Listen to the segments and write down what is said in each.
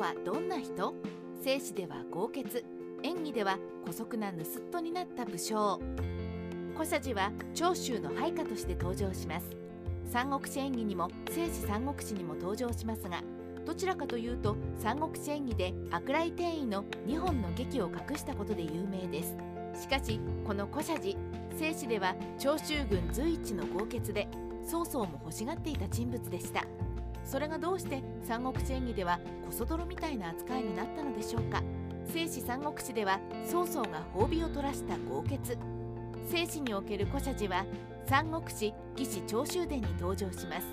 はどんな人？生死では豪傑。演技では姑息な盗っ人になった武将。小謝寺は長州の配下として登場します。三国志演義にも聖史三国志にも登場しますがどちらかというと三国志演義で悪来転移の2本の劇を隠したことで有名です。しかしこの小謝寺聖史では長州軍随一の豪傑で曹操も欲しがっていた人物でした。それがどうして三国志演義ではコソ泥みたいな扱いになったのでしょうか？聖史三国志では曹操が褒美を取らした豪傑。聖史における古社寺は三国志義士長州伝に登場します。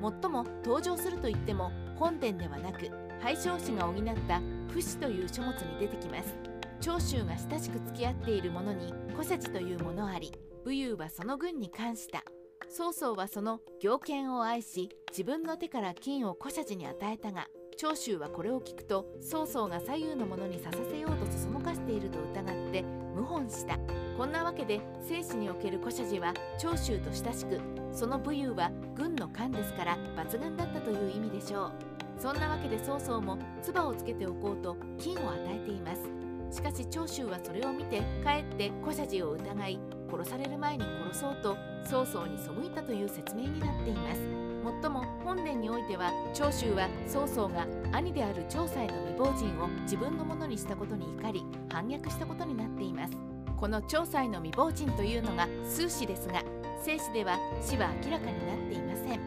最も登場すると言っても本殿ではなく廃将士が補った不死という書物に出てきます。長州が親しく付き合っている者に古社寺というものあり武勇はその軍に関した。曹操はその行権を愛し自分の手から金を古社寺に与えたが長州はこれを聞くと曹操が左右の者に刺させようとそそのかしていると疑って謀反した。こんなわけで生死における古社寺は長州と親しくその武勇は軍の官ですから抜群だったという意味でしょう。そんなわけで曹操も唾をつけておこうと金を与えています。しかし長州はそれを見てかえって古社寺を疑い殺される前に殺そうと曹操に背いたという説明になっています。もっとも本殿においては長州は曹操が兄である長妻の未亡人を自分のものにしたことに怒り反逆したことになっています。この長妻の未亡人というのが数子ですが生死では死は明らかになっていません。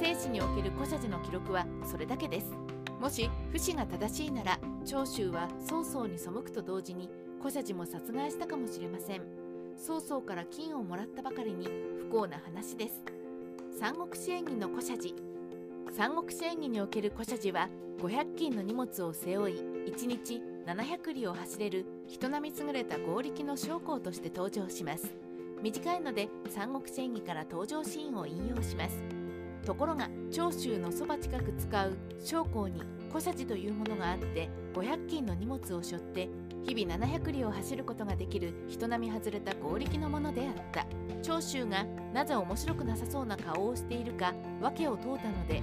生死における古社寺の記録はそれだけです。もし不死が正しいなら長州は曹操に背くと同時に古社寺も殺害したかもしれません。曹操から金をもらったばかりに不幸な話です。三国志演義の古社寺。三国志演義における古社寺は500金の荷物を背負い1日700里を走れる人並み優れた合力の将校として登場します。短いので三国志演義から登場シーンを引用します。ところが長州のそば近く使う将校に古社寺というものがあって500金の荷物を背負って日々700里を走ることができる人並み外れた合力のものであった。長州がなぜ面白くなさそうな顔をしているか訳を問うたので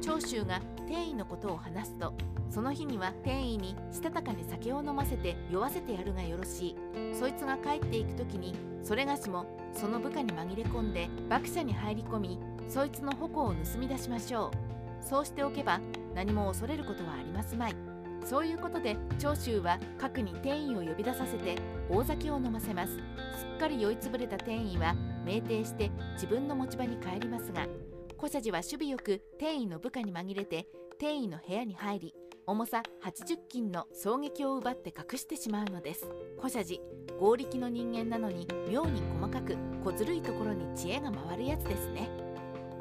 長州が天意のことを話すとその日には天意にしたたかに酒を飲ませて酔わせてやるがよろしい。そいつが帰っていく時にそれがしもその部下に紛れ込んで幕舎に入り込みそいつの矛を盗み出しましょう。そうしておけば何も恐れることはありますまい。そういうことで長州は核に天意を呼び出させて大酒を飲ませます。すっかり酔いつぶれた天意は酩酊して自分の持ち場に帰りますが小謝寺は守備よく天意の部下に紛れて天意の部屋に入り重さ80斤の衝撃を奪って隠してしまうのです。小謝寺合力の人間なのに妙に細かく小ずるいところに知恵が回るやつですね。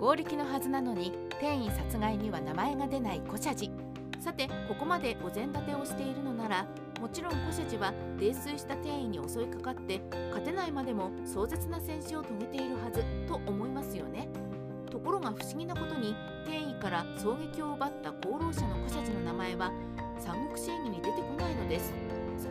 合力のはずなのに天意殺害には名前が出ない小謝寺。さてここまでお膳立てをしているのならもちろん小謝寺は泥酔した天意に襲いかかって勝てないまでも壮絶な戦死を遂げているはずと思いますよね。ところが不思議なことに天意から衝撃を奪った功労者の小謝寺の名前は三国志演義に出てこないのです。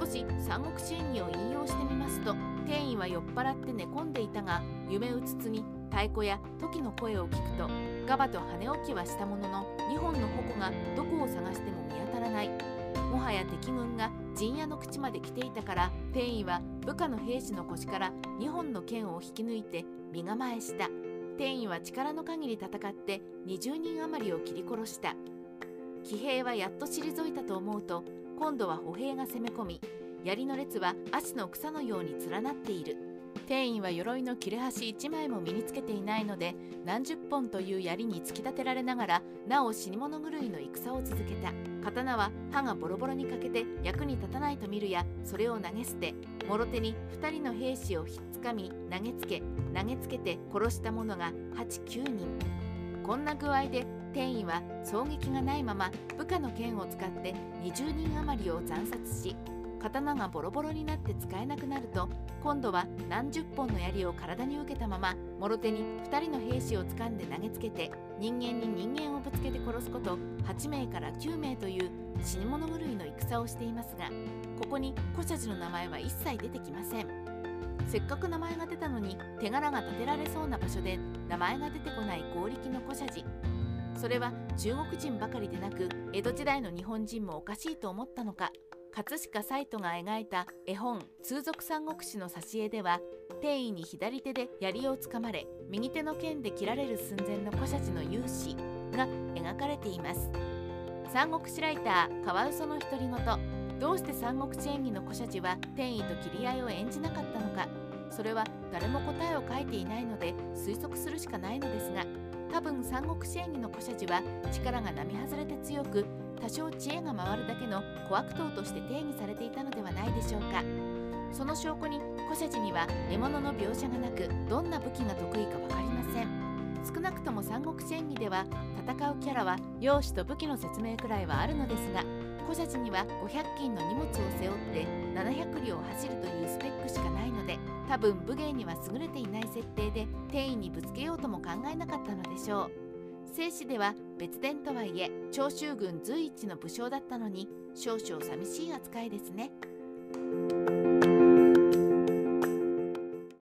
少し三国志演義を引用してみますと天意は酔っ払って寝込んでいたが夢うつつに太鼓や時の声を聞くとガバと羽置きはしたものの2本の矛がどこを探しても見当たらない。もはや敵軍が陣屋の口まで来ていたから天意は部下の兵士の腰から2本の剣を引き抜いて身構えした。天意は力の限り戦って20人余りを切り殺した。騎兵はやっと退いたと思うと今度は歩兵が攻め込み槍の列は足の草のように連なっている。天意は鎧の切れ端1枚も身につけていないので何十本という槍に突き立てられながらなお死に物狂いの戦を続けた。刀は刃がボロボロに欠けて役に立たないと見るやそれを投げ捨てもろ手に2人の兵士をひっつかみ投げつけ投げつけて殺した者が89人。こんな具合で天意は衝撃がないまま部下の剣を使って20人余りを惨殺し刀がボロボロになって使えなくなると今度は何十本の槍を体に受けたままもろ手に2人の兵士を掴んで投げつけて人間に人間をぶつけて殺すこと8名から9名という死に物狂いの戦をしていますがここに古社寺の名前は一切出てきません。せっかく名前が出たのに手柄が立てられそうな場所で名前が出てこない合力の古社寺。それは中国人ばかりでなく江戸時代の日本人もおかしいと思ったのか。葛飾サイトが描いた絵本「通俗三国志」の挿絵では天意に左手で槍をつかまれ右手の剣で切られる寸前の古社寺の勇士が描かれています。三国志ライターカワウソの独り言どうして三国志演義の古社寺は天意と切り合いを演じなかったのかそれは誰も答えを書いていないので推測するしかないのですが多分三国志演義の古社寺は力が並外れて強く多少知恵が回るだけの小悪党として定義されていたのではないでしょうか。その証拠に古社寺には獲物の描写がなくどんな武器が得意か分かりません。少なくとも三国志演義では戦うキャラは容姿と武器の説明くらいはあるのですが古社寺には500斤の荷物を背負って700両走るというスペックしかないので多分武芸には優れていない設定で天意にぶつけようとも考えなかったのでしょう。正史では別伝とはいえ長州軍随一の武将だったのに少々寂しい扱いですね。